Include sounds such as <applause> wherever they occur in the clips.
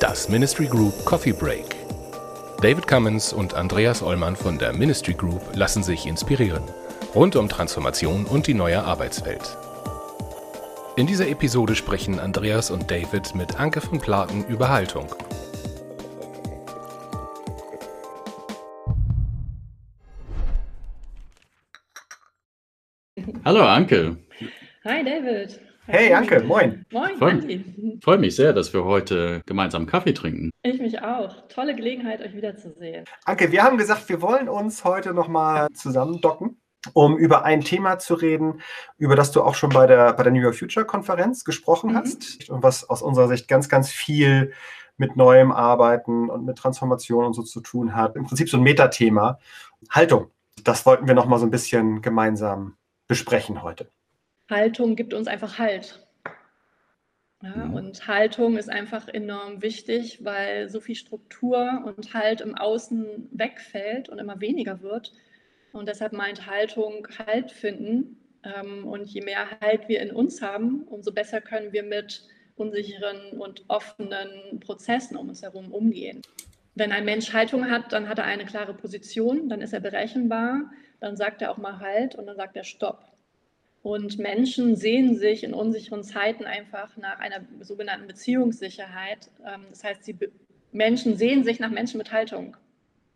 Das Ministry Group Coffee Break. David Cummins und Andreas Ollmann von der Ministry Group lassen sich inspirieren. Rund um Transformation und die neue Arbeitswelt. In dieser Episode sprechen Andreas und David mit Anke von Platen über Haltung. Hallo Anke. Hi David. Hey Anke, moin. Moin, Freue Andi. freu mich sehr, dass wir heute gemeinsam Kaffee trinken. Ich mich auch. Tolle Gelegenheit, euch wiederzusehen. Anke, wir haben gesagt, wir wollen uns heute nochmal zusammen docken, um über ein Thema zu reden, über das du auch schon bei der, bei der New York Future Konferenz gesprochen Mhm. hast und was aus unserer Sicht ganz, ganz viel mit neuem Arbeiten und mit Transformation und so zu tun hat. Im Prinzip so ein Metathema. Haltung. Das wollten wir nochmal so ein bisschen gemeinsam besprechen heute. Haltung gibt uns einfach Halt. Ja, Mhm. und Haltung ist einfach enorm wichtig, weil so viel Struktur und Halt im Außen wegfällt und immer weniger wird. Und deshalb meint Haltung Halt finden. Ähm, Und je mehr Halt wir in uns haben, umso besser können wir mit unsicheren und offenen Prozessen um uns herum umgehen. Wenn ein Mensch Haltung hat, dann hat er eine klare Position, dann ist er berechenbar, dann sagt er auch mal Halt und dann sagt er Stopp. Und Menschen sehen sich in unsicheren Zeiten einfach nach einer sogenannten Beziehungssicherheit. Ähm, Das heißt, be- Menschen sehen sich nach Menschen mit Haltung.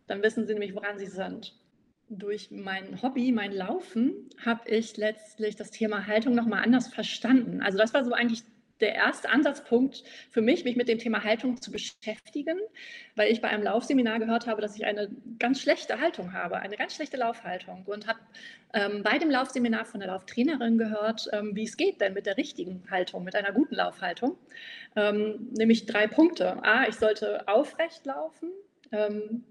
Dann wissen sie nämlich, woran sie sind. Durch mein Hobby, mein Laufen, habe ich letztlich das Thema Haltung nochmal anders verstanden. Also das war so eigentlich der erste Ansatzpunkt für mich, mich mit dem Thema Haltung zu beschäftigen, weil ich bei einem Laufseminar gehört habe, dass ich eine ganz schlechte Haltung habe, eine ganz schlechte Laufhaltung und habe ähm, bei dem Laufseminar von der Lauftrainerin gehört, ähm, wie es geht denn mit der richtigen Haltung, mit einer guten Laufhaltung. Ähm, nämlich drei Punkte. A, ich sollte aufrecht laufen, ähm,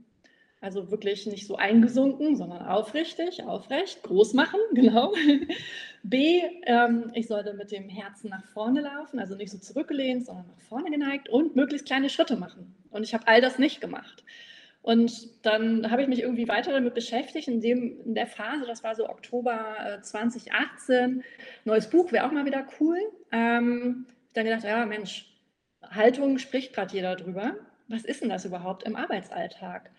also wirklich nicht so eingesunken, sondern aufrichtig, aufrecht, groß machen, <laughs> genau. B, ähm, ich sollte mit dem Herzen nach vorne laufen, also nicht so zurückgelehnt, sondern nach vorne geneigt und möglichst kleine Schritte machen. Und ich habe all das nicht gemacht. Und dann habe ich mich irgendwie weiter damit beschäftigt, in, dem, in der Phase, das war so Oktober äh, 2018, neues Buch wäre auch mal wieder cool. Ähm, dann gedacht, ja Mensch, Haltung spricht gerade jeder drüber. Was ist denn das überhaupt im Arbeitsalltag?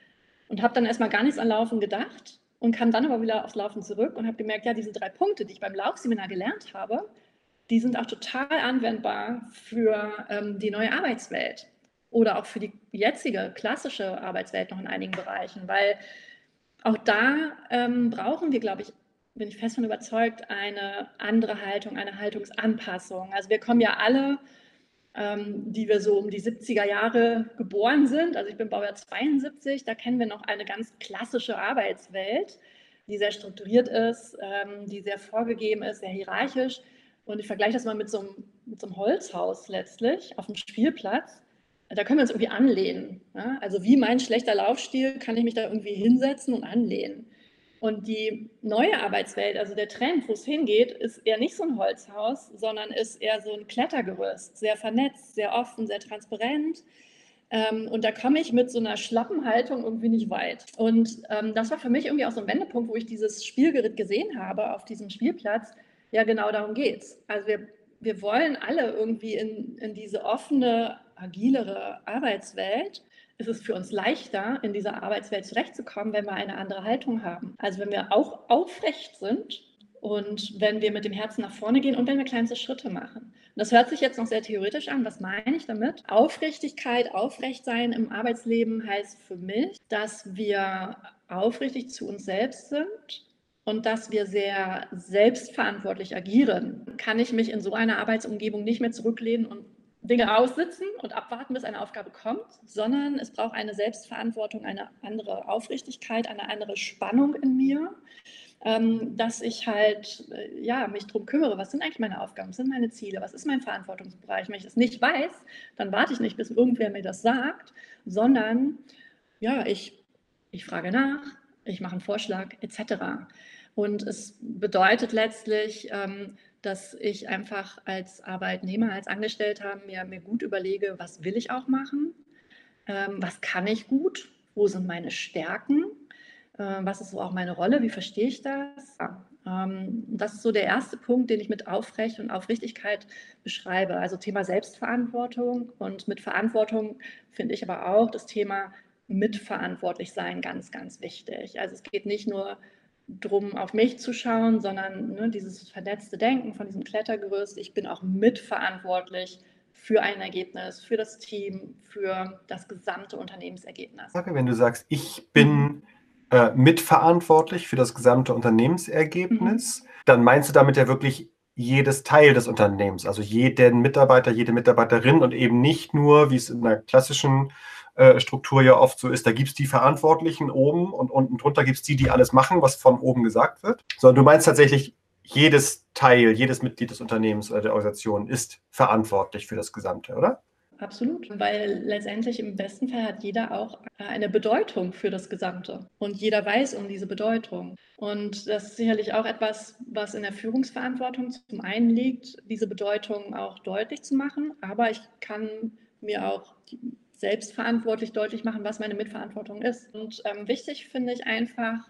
Und habe dann erstmal gar nichts an Laufen gedacht und kam dann aber wieder aufs Laufen zurück und habe gemerkt, ja, diese drei Punkte, die ich beim Laufseminar gelernt habe, die sind auch total anwendbar für ähm, die neue Arbeitswelt oder auch für die jetzige klassische Arbeitswelt noch in einigen Bereichen, weil auch da ähm, brauchen wir, glaube ich, bin ich fest von überzeugt, eine andere Haltung, eine Haltungsanpassung. Also wir kommen ja alle, ähm, die wir so um die 70er Jahre geboren sind, also ich bin Baujahr 72, da kennen wir noch eine ganz klassische Arbeitswelt, die sehr strukturiert ist, ähm, die sehr vorgegeben ist, sehr hierarchisch. Und ich vergleiche das mal mit so einem, mit so einem Holzhaus letztlich auf dem Spielplatz da können wir uns irgendwie anlehnen. Ja? Also wie mein schlechter Laufstil kann ich mich da irgendwie hinsetzen und anlehnen. Und die neue Arbeitswelt, also der Trend, wo es hingeht, ist eher nicht so ein Holzhaus, sondern ist eher so ein Klettergerüst, sehr vernetzt, sehr offen, sehr transparent. Ähm, und da komme ich mit so einer schlappen Haltung irgendwie nicht weit. Und ähm, das war für mich irgendwie auch so ein Wendepunkt, wo ich dieses Spielgerät gesehen habe auf diesem Spielplatz. Ja, genau darum geht's. Also wir, wir wollen alle irgendwie in, in diese offene, agilere Arbeitswelt. Es ist für uns leichter, in dieser Arbeitswelt zurechtzukommen, wenn wir eine andere Haltung haben. Also wenn wir auch aufrecht sind und wenn wir mit dem Herzen nach vorne gehen und wenn wir kleinste Schritte machen. Das hört sich jetzt noch sehr theoretisch an. Was meine ich damit? Aufrichtigkeit, aufrecht sein im Arbeitsleben heißt für mich, dass wir aufrichtig zu uns selbst sind und dass wir sehr selbstverantwortlich agieren. Kann ich mich in so einer Arbeitsumgebung nicht mehr zurücklehnen und Dinge aussitzen und abwarten, bis eine Aufgabe kommt, sondern es braucht eine Selbstverantwortung, eine andere Aufrichtigkeit, eine andere Spannung in mir, ähm, dass ich halt äh, ja, mich darum kümmere, was sind eigentlich meine Aufgaben, was sind meine Ziele, was ist mein Verantwortungsbereich. Wenn ich das nicht weiß, dann warte ich nicht, bis irgendwer mir das sagt, sondern ja, ich, ich frage nach, ich mache einen Vorschlag etc. Und es bedeutet letztlich, ähm, dass ich einfach als Arbeitnehmer, als Angestellter mir, mir gut überlege, was will ich auch machen, ähm, was kann ich gut, wo sind meine Stärken, Äh, was ist so auch meine Rolle? Wie verstehe ich das? Ja, ähm, das ist so der erste Punkt, den ich mit Aufrecht und Aufrichtigkeit beschreibe. Also Thema Selbstverantwortung und mit Verantwortung finde ich aber auch das Thema mitverantwortlich sein ganz, ganz wichtig. Also es geht nicht nur darum, auf mich zu schauen, sondern ne, dieses vernetzte Denken von diesem Klettergerüst. Ich bin auch mitverantwortlich für ein Ergebnis, für das Team, für das gesamte Unternehmensergebnis. Wenn du sagst, ich bin äh, mitverantwortlich für das gesamte Unternehmensergebnis, mhm. dann meinst du damit ja wirklich jedes Teil des Unternehmens, also jeden Mitarbeiter, jede Mitarbeiterin und eben nicht nur, wie es in der klassischen Struktur ja oft so ist, da gibt es die Verantwortlichen oben und unten drunter gibt es die, die alles machen, was von oben gesagt wird, sondern du meinst tatsächlich, jedes Teil, jedes Mitglied des Unternehmens oder der Organisation ist verantwortlich für das Gesamte, oder? Absolut, weil letztendlich im besten Fall hat jeder auch eine Bedeutung für das Gesamte und jeder weiß um diese Bedeutung. Und das ist sicherlich auch etwas, was in der Führungsverantwortung zum einen liegt, diese Bedeutung auch deutlich zu machen, aber ich kann mir auch selbstverantwortlich deutlich machen, was meine Mitverantwortung ist. Und ähm, wichtig finde ich einfach,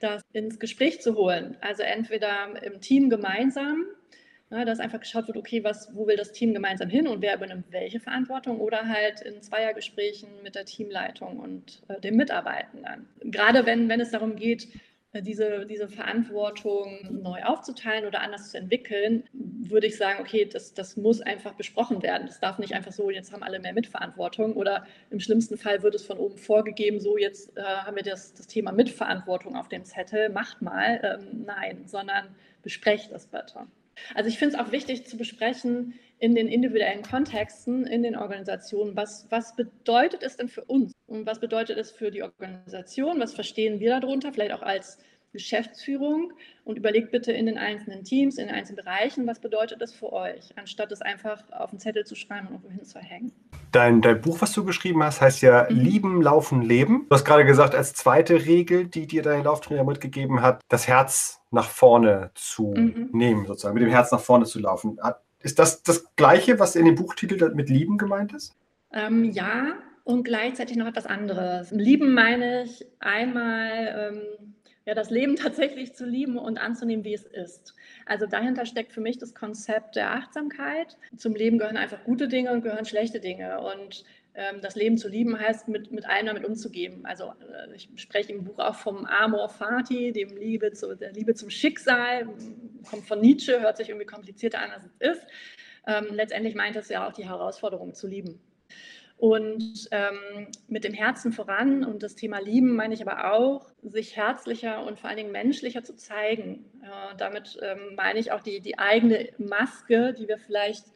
das ins Gespräch zu holen. Also entweder im Team gemeinsam, ne, dass einfach geschaut wird, okay, was, wo will das Team gemeinsam hin und wer übernimmt welche Verantwortung oder halt in Zweiergesprächen mit der Teamleitung und äh, den Mitarbeitenden. Gerade wenn, wenn es darum geht, diese, diese Verantwortung neu aufzuteilen oder anders zu entwickeln, würde ich sagen, okay, das, das muss einfach besprochen werden. Das darf nicht einfach so, jetzt haben alle mehr Mitverantwortung oder im schlimmsten Fall wird es von oben vorgegeben, so jetzt äh, haben wir das, das Thema Mitverantwortung auf dem Zettel, macht mal. Ähm, nein, sondern besprecht das bitte. Also ich finde es auch wichtig zu besprechen in den individuellen Kontexten, in den Organisationen, was, was bedeutet es denn für uns und was bedeutet es für die Organisation, was verstehen wir darunter, vielleicht auch als Geschäftsführung und überlegt bitte in den einzelnen Teams, in den einzelnen Bereichen, was bedeutet das für euch, anstatt es einfach auf einen Zettel zu schreiben und irgendwo hinzuhängen. Dein, dein Buch, was du geschrieben hast, heißt ja mhm. Lieben, Laufen, Leben. Du hast gerade gesagt, als zweite Regel, die dir dein Lauftrainer mitgegeben hat, das Herz nach vorne zu mhm. nehmen, sozusagen, mit dem Herz nach vorne zu laufen. Ist das das Gleiche, was in dem Buchtitel mit Lieben gemeint ist? Ähm, ja, und gleichzeitig noch etwas anderes. Lieben meine ich einmal ähm, ja, das Leben <laughs> tatsächlich zu lieben und anzunehmen, wie es ist. Also dahinter steckt für mich das Konzept der Achtsamkeit. Zum Leben gehören einfach gute Dinge und gehören schlechte Dinge. Und das Leben zu lieben heißt, mit, mit allem damit umzugeben. Also äh, ich spreche im Buch auch vom Amor Fati, dem Liebe zu, der Liebe zum Schicksal, kommt von Nietzsche, hört sich irgendwie komplizierter an, als es ist. Ähm, letztendlich meint es ja auch die Herausforderung zu lieben. Und ähm, mit dem Herzen voran und das Thema Lieben meine ich aber auch, sich herzlicher und vor allen Dingen menschlicher zu zeigen. Äh, damit ähm, meine ich auch die, die eigene Maske, die wir vielleicht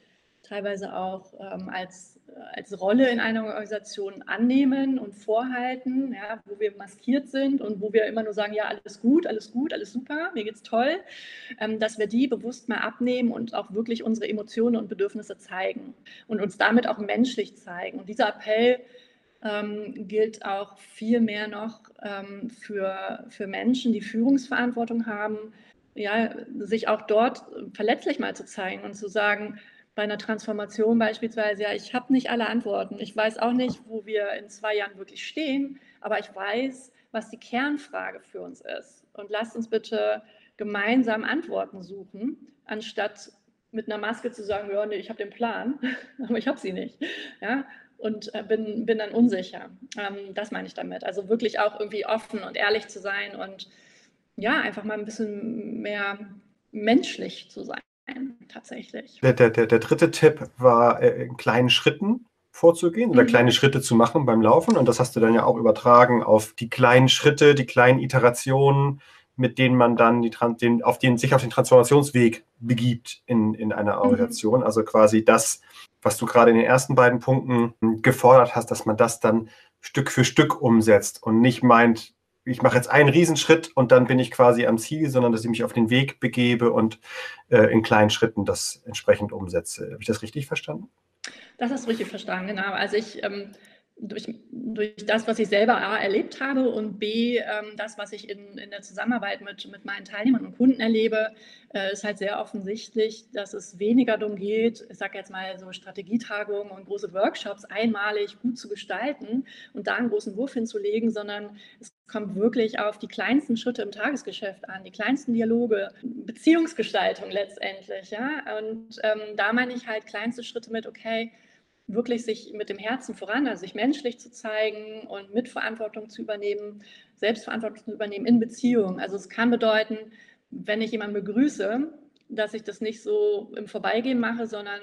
teilweise auch ähm, als, als Rolle in einer Organisation annehmen und vorhalten, ja, wo wir maskiert sind und wo wir immer nur sagen, ja, alles gut, alles gut, alles super, mir geht's toll, ähm, dass wir die bewusst mal abnehmen und auch wirklich unsere Emotionen und Bedürfnisse zeigen und uns damit auch menschlich zeigen. Und dieser Appell ähm, gilt auch viel mehr noch ähm, für, für Menschen, die Führungsverantwortung haben, ja, sich auch dort verletzlich mal zu zeigen und zu sagen, bei einer Transformation beispielsweise, ja, ich habe nicht alle Antworten. Ich weiß auch nicht, wo wir in zwei Jahren wirklich stehen, aber ich weiß, was die Kernfrage für uns ist. Und lasst uns bitte gemeinsam Antworten suchen, anstatt mit einer Maske zu sagen, ja, nee, ich habe den Plan, <laughs> aber ich habe sie nicht. Ja? Und äh, bin, bin dann unsicher. Ähm, das meine ich damit. Also wirklich auch irgendwie offen und ehrlich zu sein und ja, einfach mal ein bisschen mehr menschlich zu sein tatsächlich. Der, der, der, der dritte Tipp war, äh, in kleinen Schritten vorzugehen oder mhm. kleine Schritte zu machen beim Laufen. Und das hast du dann ja auch übertragen auf die kleinen Schritte, die kleinen Iterationen, mit denen man dann die, den, auf den, sich auf den Transformationsweg begibt in, in einer. Organisation. Mhm. Also quasi das, was du gerade in den ersten beiden Punkten gefordert hast, dass man das dann Stück für Stück umsetzt und nicht meint, ich mache jetzt einen Riesenschritt und dann bin ich quasi am Ziel, sondern dass ich mich auf den Weg begebe und äh, in kleinen Schritten das entsprechend umsetze. Habe ich das richtig verstanden? Das hast du richtig verstanden, genau. Also ich ähm, durch, durch das, was ich selber A, erlebt habe und B, ähm, das, was ich in, in der Zusammenarbeit mit, mit meinen Teilnehmern und Kunden erlebe, äh, ist halt sehr offensichtlich, dass es weniger darum geht, ich sage jetzt mal so Strategietagungen und große Workshops einmalig gut zu gestalten und da einen großen Wurf hinzulegen, sondern es kommt wirklich auf die kleinsten Schritte im Tagesgeschäft an, die kleinsten Dialoge, Beziehungsgestaltung letztendlich. Ja? Und ähm, da meine ich halt kleinste Schritte mit, okay, wirklich sich mit dem Herzen voran, also sich menschlich zu zeigen und Mitverantwortung zu übernehmen, Selbstverantwortung zu übernehmen in Beziehungen. Also es kann bedeuten, wenn ich jemanden begrüße, dass ich das nicht so im Vorbeigehen mache, sondern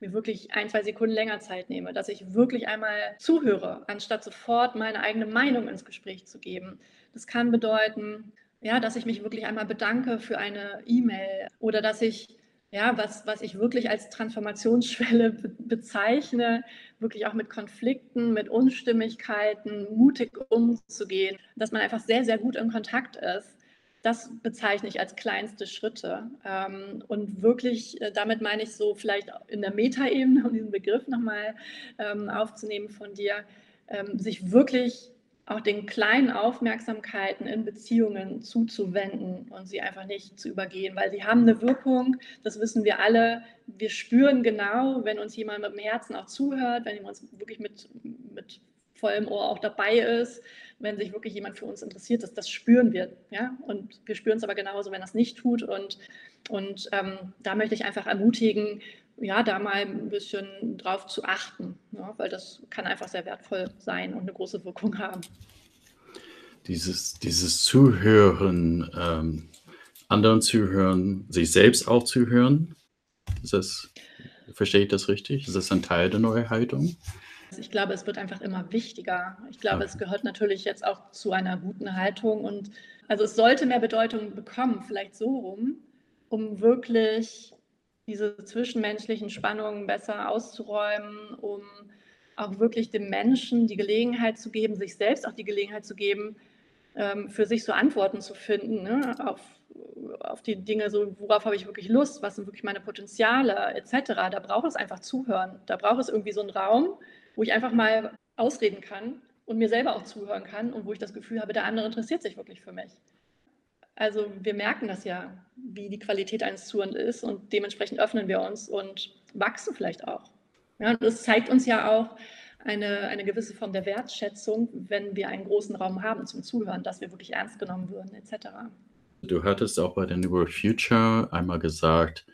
mir wirklich ein, zwei Sekunden länger Zeit nehme, dass ich wirklich einmal zuhöre, anstatt sofort meine eigene Meinung ins Gespräch zu geben. Das kann bedeuten, ja, dass ich mich wirklich einmal bedanke für eine E-Mail oder dass ich ja, was, was ich wirklich als Transformationsschwelle be bezeichne, wirklich auch mit Konflikten, mit Unstimmigkeiten mutig umzugehen, dass man einfach sehr, sehr gut in Kontakt ist. Das bezeichne ich als kleinste Schritte. Ähm, und wirklich, äh, damit meine ich so vielleicht in der Metaebene, um diesen Begriff nochmal ähm, aufzunehmen von dir, ähm, sich wirklich auch den kleinen Aufmerksamkeiten in Beziehungen zuzuwenden und sie einfach nicht zu übergehen, weil sie haben eine Wirkung, das wissen wir alle. Wir spüren genau, wenn uns jemand mit dem Herzen auch zuhört, wenn jemand wirklich mit, mit vollem Ohr auch dabei ist, wenn sich wirklich jemand für uns interessiert, das, das spüren wir. Ja? Und wir spüren es aber genauso, wenn das nicht tut. Und, und ähm, da möchte ich einfach ermutigen, ja, da mal ein bisschen drauf zu achten, ja, weil das kann einfach sehr wertvoll sein und eine große Wirkung haben. Dieses, dieses Zuhören, ähm, anderen zuhören, sich selbst auch zuhören, ist das, verstehe ich das richtig? Ist das ein Teil der Neuhaltung? Ich glaube, es wird einfach immer wichtiger. Ich glaube, okay. es gehört natürlich jetzt auch zu einer guten Haltung und also es sollte mehr Bedeutung bekommen, vielleicht so rum, um wirklich diese zwischenmenschlichen Spannungen besser auszuräumen, um auch wirklich dem Menschen die Gelegenheit zu geben, sich selbst auch die Gelegenheit zu geben, ähm, für sich so Antworten zu finden ne? auf, auf die Dinge, so worauf habe ich wirklich Lust, was sind wirklich meine Potenziale etc. Da braucht es einfach Zuhören. Da braucht es irgendwie so einen Raum, wo ich einfach mal ausreden kann und mir selber auch zuhören kann und wo ich das Gefühl habe, der andere interessiert sich wirklich für mich. Also wir merken das ja, wie die Qualität eines Zuhörens ist und dementsprechend öffnen wir uns und wachsen vielleicht auch. Ja, und das zeigt uns ja auch eine, eine gewisse Form der Wertschätzung, wenn wir einen großen Raum haben zum Zuhören, dass wir wirklich ernst genommen würden, etc. Du hattest auch bei der New World Future einmal gesagt,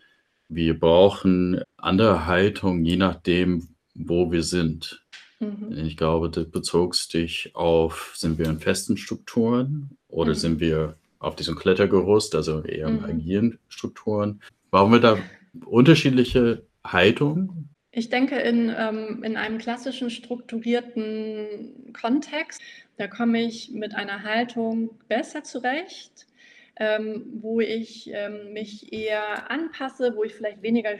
wir brauchen andere Haltung, je nachdem, wo wir sind. Mhm. Ich glaube, du bezogst dich auf, sind wir in festen Strukturen oder mhm. sind wir auf diesem Klettergerüst, also eher mhm. agilen Strukturen. Brauchen wir da unterschiedliche Haltungen? Ich denke, in, ähm, in einem klassischen strukturierten Kontext, da komme ich mit einer Haltung besser zurecht, ähm, wo ich ähm, mich eher anpasse, wo ich vielleicht weniger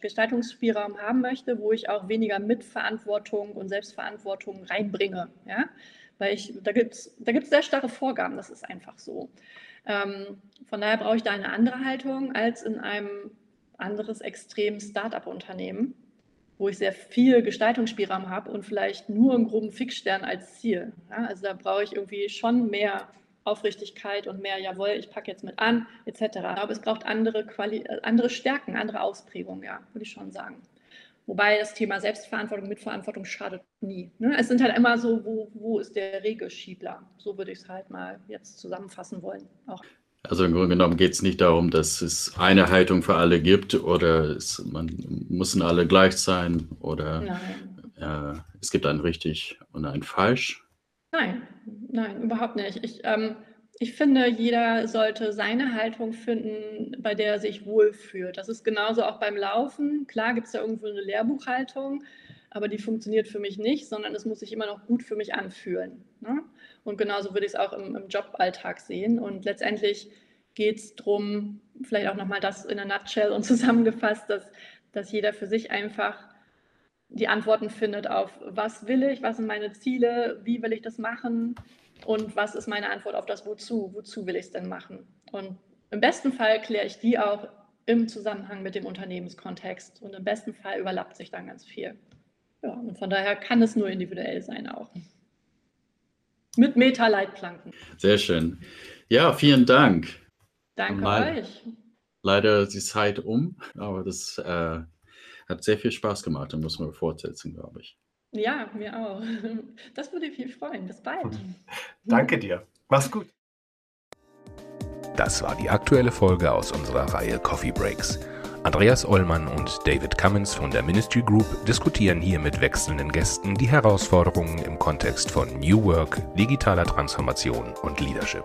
Gestaltungsspielraum haben möchte, wo ich auch weniger Mitverantwortung und Selbstverantwortung reinbringe. Ja? Weil ich, da gibt es da gibt's sehr starre Vorgaben, das ist einfach so. Ähm, von daher brauche ich da eine andere Haltung als in einem anderes extrem Start-up-Unternehmen, wo ich sehr viel Gestaltungsspielraum habe und vielleicht nur einen groben Fixstern als Ziel. Ja, also da brauche ich irgendwie schon mehr Aufrichtigkeit und mehr, jawohl, ich packe jetzt mit an, etc. Aber es braucht andere, Quali andere Stärken, andere Ausprägungen, ja, würde ich schon sagen. Wobei das Thema Selbstverantwortung, Mitverantwortung schadet nie. Ne? Es sind halt immer so, wo, wo ist der Regelschiebler? So würde ich es halt mal jetzt zusammenfassen wollen. Auch. Also im Grunde genommen geht es nicht darum, dass es eine Haltung für alle gibt oder es, man müssen alle gleich sein oder äh, es gibt ein richtig und ein falsch. Nein, nein, überhaupt nicht. Ich, ähm, ich finde, jeder sollte seine Haltung finden, bei der er sich wohlfühlt. Das ist genauso auch beim Laufen. Klar gibt es da irgendwo eine Lehrbuchhaltung, aber die funktioniert für mich nicht, sondern es muss sich immer noch gut für mich anfühlen. Ne? Und genauso würde ich es auch im, im Joballtag sehen. Und letztendlich geht es darum, vielleicht auch nochmal das in der Nutshell und <laughs> zusammengefasst, dass, dass jeder für sich einfach die Antworten findet auf, was will ich, was sind meine Ziele, wie will ich das machen und was ist meine Antwort auf das Wozu? Wozu will ich es denn machen? Und im besten Fall kläre ich die auch im Zusammenhang mit dem Unternehmenskontext und im besten Fall überlappt sich dann ganz viel. Ja, und von daher kann es nur individuell sein auch. Mit Meta-Leitplanken. Sehr schön. Ja, vielen Dank. Danke Mal euch. Leider ist die Zeit um, aber das äh, hat sehr viel Spaß gemacht und muss man fortsetzen, glaube ich. Ja, mir auch. <laughs> Das würde mich freuen. Bis bald. Danke dir. Mach's gut. Das war die aktuelle Folge aus unserer Reihe Coffee Breaks. Andreas Ollmann und David Cummins von der Ministry Group diskutieren hier mit wechselnden Gästen die Herausforderungen im Kontext von New Work, digitaler Transformation und Leadership.